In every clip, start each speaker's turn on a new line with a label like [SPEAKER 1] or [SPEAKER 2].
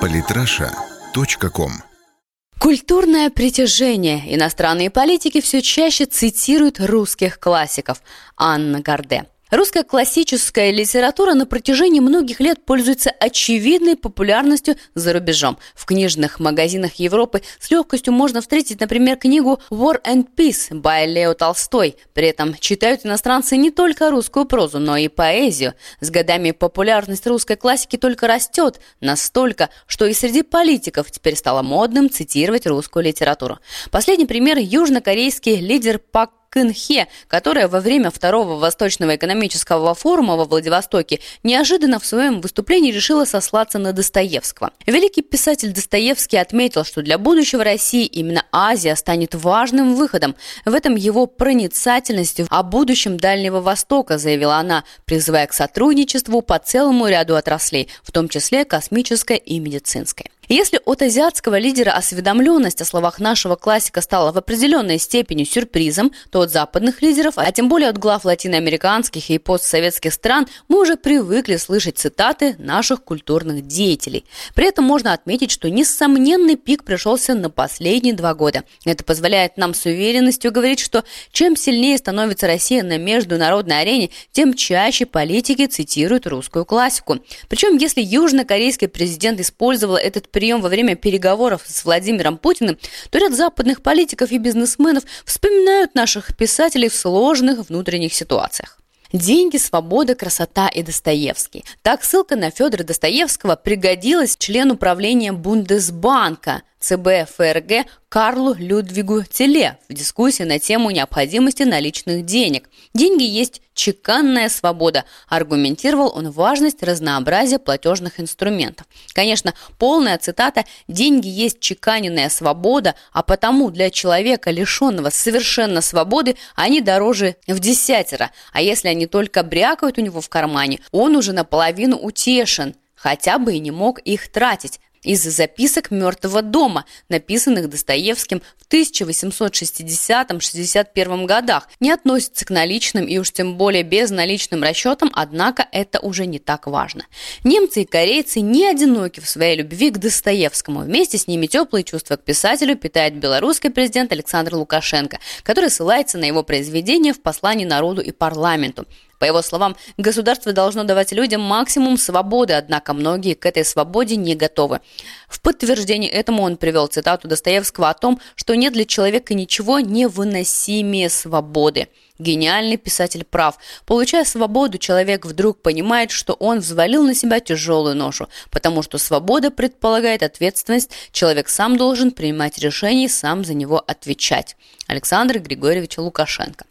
[SPEAKER 1] Политраша.ком
[SPEAKER 2] Культурное притяжение. Иностранные политики все чаще цитируют русских классиков. Анна Гарде. Русская классическая литература на протяжении многих лет пользуется очевидной популярностью за рубежом. В книжных магазинах Европы с легкостью можно встретить, например, книгу «War and Peace» by Лео Толстой. При этом читают иностранцы не только русскую прозу, но и поэзию. С годами популярность русской классики только растет, настолько, что и среди политиков теперь стало модным цитировать русскую литературу. Последний пример – южнокорейский лидер Пак Кынхе, которая во время второго Восточного экономического форума во Владивостоке неожиданно в своем выступлении решила сослаться на Достоевского. Великий писатель Достоевский отметил, что для будущего России именно Азия станет важным выходом. В этом его проницательность о будущем Дальнего Востока, заявила она, призывая к сотрудничеству по целому ряду отраслей, в том числе космической и медицинской. Если от азиатского лидера осведомленность о словах нашего классика стала в определенной степени сюрпризом, то от западных лидеров, а тем более от глав латиноамериканских и постсоветских стран, мы уже привыкли слышать цитаты наших культурных деятелей. При этом можно отметить, что несомненный пик пришелся на последние два года. Это позволяет нам с уверенностью говорить, что чем сильнее становится Россия на международной арене, тем чаще политики цитируют русскую классику. Причем, если южнокорейский президент использовал этот прием во время переговоров с Владимиром Путиным, то ряд западных политиков и бизнесменов вспоминают наших писателей в сложных внутренних ситуациях. Деньги, свобода, красота и Достоевский. Так ссылка на Федора Достоевского пригодилась члену правления Бундесбанка ЦБ ФРГ Карлу Людвигу Теле в дискуссии на тему необходимости наличных денег. Деньги есть чеканная свобода, аргументировал он важность разнообразия платежных инструментов. Конечно, полная цитата «деньги есть чеканенная свобода, а потому для человека, лишенного совершенно свободы, они дороже в десятеро, а если они только брякают у него в кармане, он уже наполовину утешен, хотя бы и не мог их тратить, из записок «Мертвого дома», написанных Достоевским в 1860-61 годах, не относится к наличным и уж тем более безналичным расчетам, однако это уже не так важно. Немцы и корейцы не одиноки в своей любви к Достоевскому. Вместе с ними теплые чувства к писателю питает белорусский президент Александр Лукашенко, который ссылается на его произведение в послании народу и парламенту. По его словам, государство должно давать людям максимум свободы, однако многие к этой свободе не готовы. В подтверждение этому он привел цитату Достоевского о том, что нет для человека ничего невыносимее свободы. Гениальный писатель прав. Получая свободу, человек вдруг понимает, что он взвалил на себя тяжелую ношу, потому что свобода предполагает ответственность, человек сам должен принимать решения и сам за него отвечать. Александр Григорьевич Лукашенко.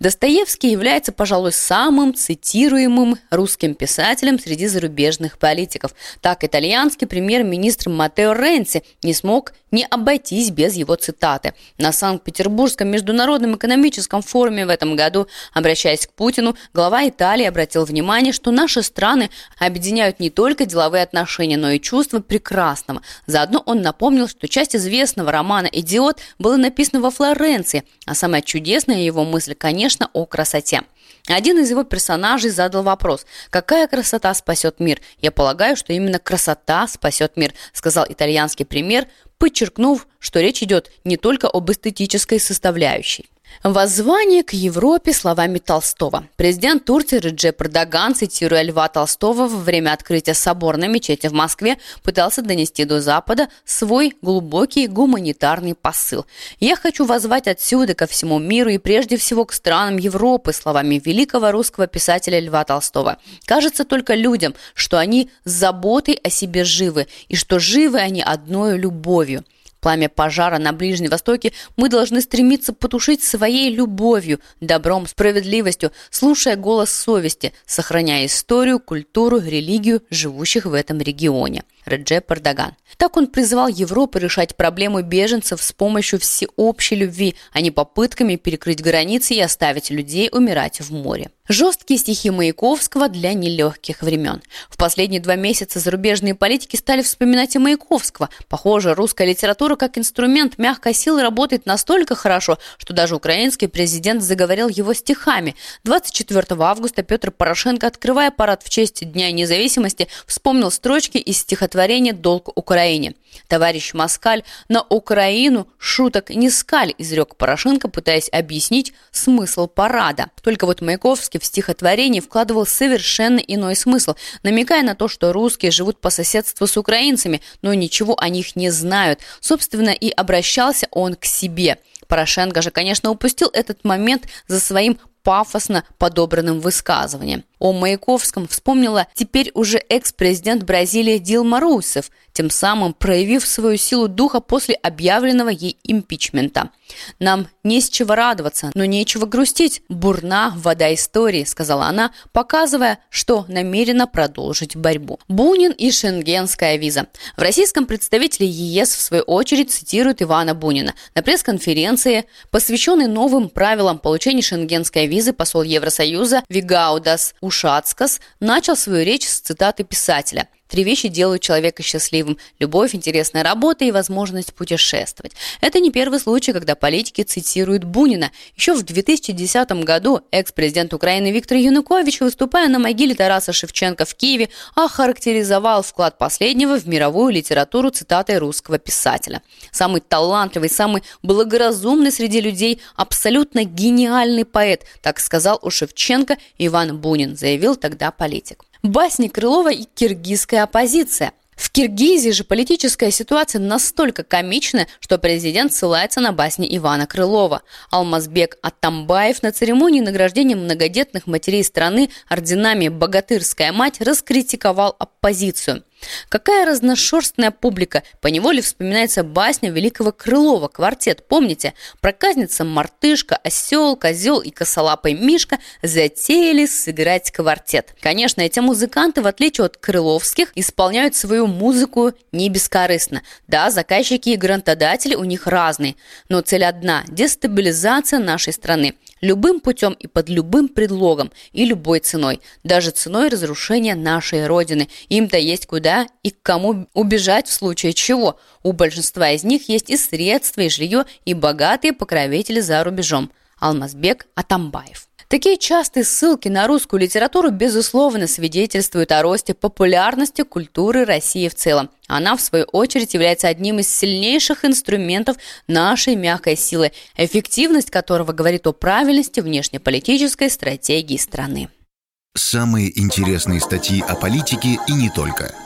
[SPEAKER 2] Достоевский является, пожалуй, самым цитируемым русским писателем среди зарубежных политиков. Так, итальянский премьер-министр Матео Ренци не смог не обойтись без его цитаты. На Санкт-Петербургском международном экономическом форуме в этом году, обращаясь к Путину, глава Италии обратил внимание, что наши страны объединяют не только деловые отношения, но и чувство прекрасного. Заодно он напомнил, что часть известного романа «Идиот» была написана во Флоренции, а самая чудесная его мысль, конечно, о красоте. Один из его персонажей задал вопрос, какая красота спасет мир? Я полагаю, что именно красота спасет мир, сказал итальянский премьер, подчеркнув, что речь идет не только об эстетической составляющей. Воззвание к Европе словами Толстого. Президент Турции Реджеп Эрдоган, цитируя Льва Толстого во время открытия соборной мечети в Москве, пытался донести до Запада свой глубокий гуманитарный посыл. «Я хочу возвать отсюда ко всему миру и прежде всего к странам Европы» словами великого русского писателя Льва Толстого. Кажется только людям, что они с заботой о себе живы и что живы они одной любовью – Пламя пожара на Ближнем Востоке мы должны стремиться потушить своей любовью, добром, справедливостью, слушая голос совести, сохраняя историю, культуру, религию живущих в этом регионе. Реджеп Эрдоган. Так он призывал Европу решать проблему беженцев с помощью всеобщей любви, а не попытками перекрыть границы и оставить людей умирать в море. Жесткие стихи Маяковского для нелегких времен. В последние два месяца зарубежные политики стали вспоминать и Маяковского. Похоже, русская литература как инструмент мягкой силы работает настолько хорошо, что даже украинский президент заговорил его стихами. 24 августа Петр Порошенко, открывая парад в честь Дня независимости, вспомнил строчки из стихотворения «Долг Украине». Товарищ Москаль, на Украину шуток не скаль, изрек Порошенко, пытаясь объяснить смысл парада. Только вот Маяковский в стихотворении вкладывал совершенно иной смысл, намекая на то, что русские живут по соседству с украинцами, но ничего о них не знают. Собственно, и обращался он к себе. Порошенко же, конечно, упустил этот момент за своим пафосно подобранным высказыванием. О Маяковском вспомнила теперь уже экс-президент Бразилии Дилма Русев, тем самым проявив свою силу духа после объявленного ей импичмента. «Нам не с чего радоваться, но нечего грустить. Бурна вода истории», — сказала она, показывая, что намерена продолжить борьбу. Бунин и шенгенская виза. В российском представителе ЕС, в свою очередь, цитируют Ивана Бунина. На пресс-конференции, посвященной новым правилам получения шенгенской визы, посол Евросоюза Вигаудас Ушацкас начал свою речь с цитаты писателя. Три вещи делают человека счастливым – любовь, интересная работа и возможность путешествовать. Это не первый случай, когда политики цитируют Бунина. Еще в 2010 году экс-президент Украины Виктор Янукович, выступая на могиле Тараса Шевченко в Киеве, охарактеризовал вклад последнего в мировую литературу цитатой русского писателя. Самый талантливый, самый благоразумный среди людей, абсолютно гениальный поэт, так сказал у Шевченко Иван Бунин, заявил тогда политик. Басни Крылова и киргизская оппозиция. В Киргизии же политическая ситуация настолько комичная, что президент ссылается на басни Ивана Крылова. Алмазбек Атамбаев на церемонии награждения многодетных матерей страны орденами «Богатырская мать» раскритиковал оппозицию – Какая разношерстная публика. По неволе вспоминается басня Великого Крылова «Квартет». Помните? Проказница Мартышка, Осел, Козел и Косолапый Мишка затеяли сыграть квартет. Конечно, эти музыканты, в отличие от крыловских, исполняют свою музыку не бескорыстно. Да, заказчики и грантодатели у них разные, но цель одна – дестабилизация нашей страны. Любым путем и под любым предлогом, и любой ценой. Даже ценой разрушения нашей Родины. Им-то есть куда куда и к кому убежать в случае чего. У большинства из них есть и средства, и жилье, и богатые покровители за рубежом. Алмазбек Атамбаев. Такие частые ссылки на русскую литературу, безусловно, свидетельствуют о росте популярности культуры России в целом. Она, в свою очередь, является одним из сильнейших инструментов нашей мягкой силы, эффективность которого говорит о правильности внешнеполитической стратегии страны.
[SPEAKER 1] Самые интересные статьи о политике и не только –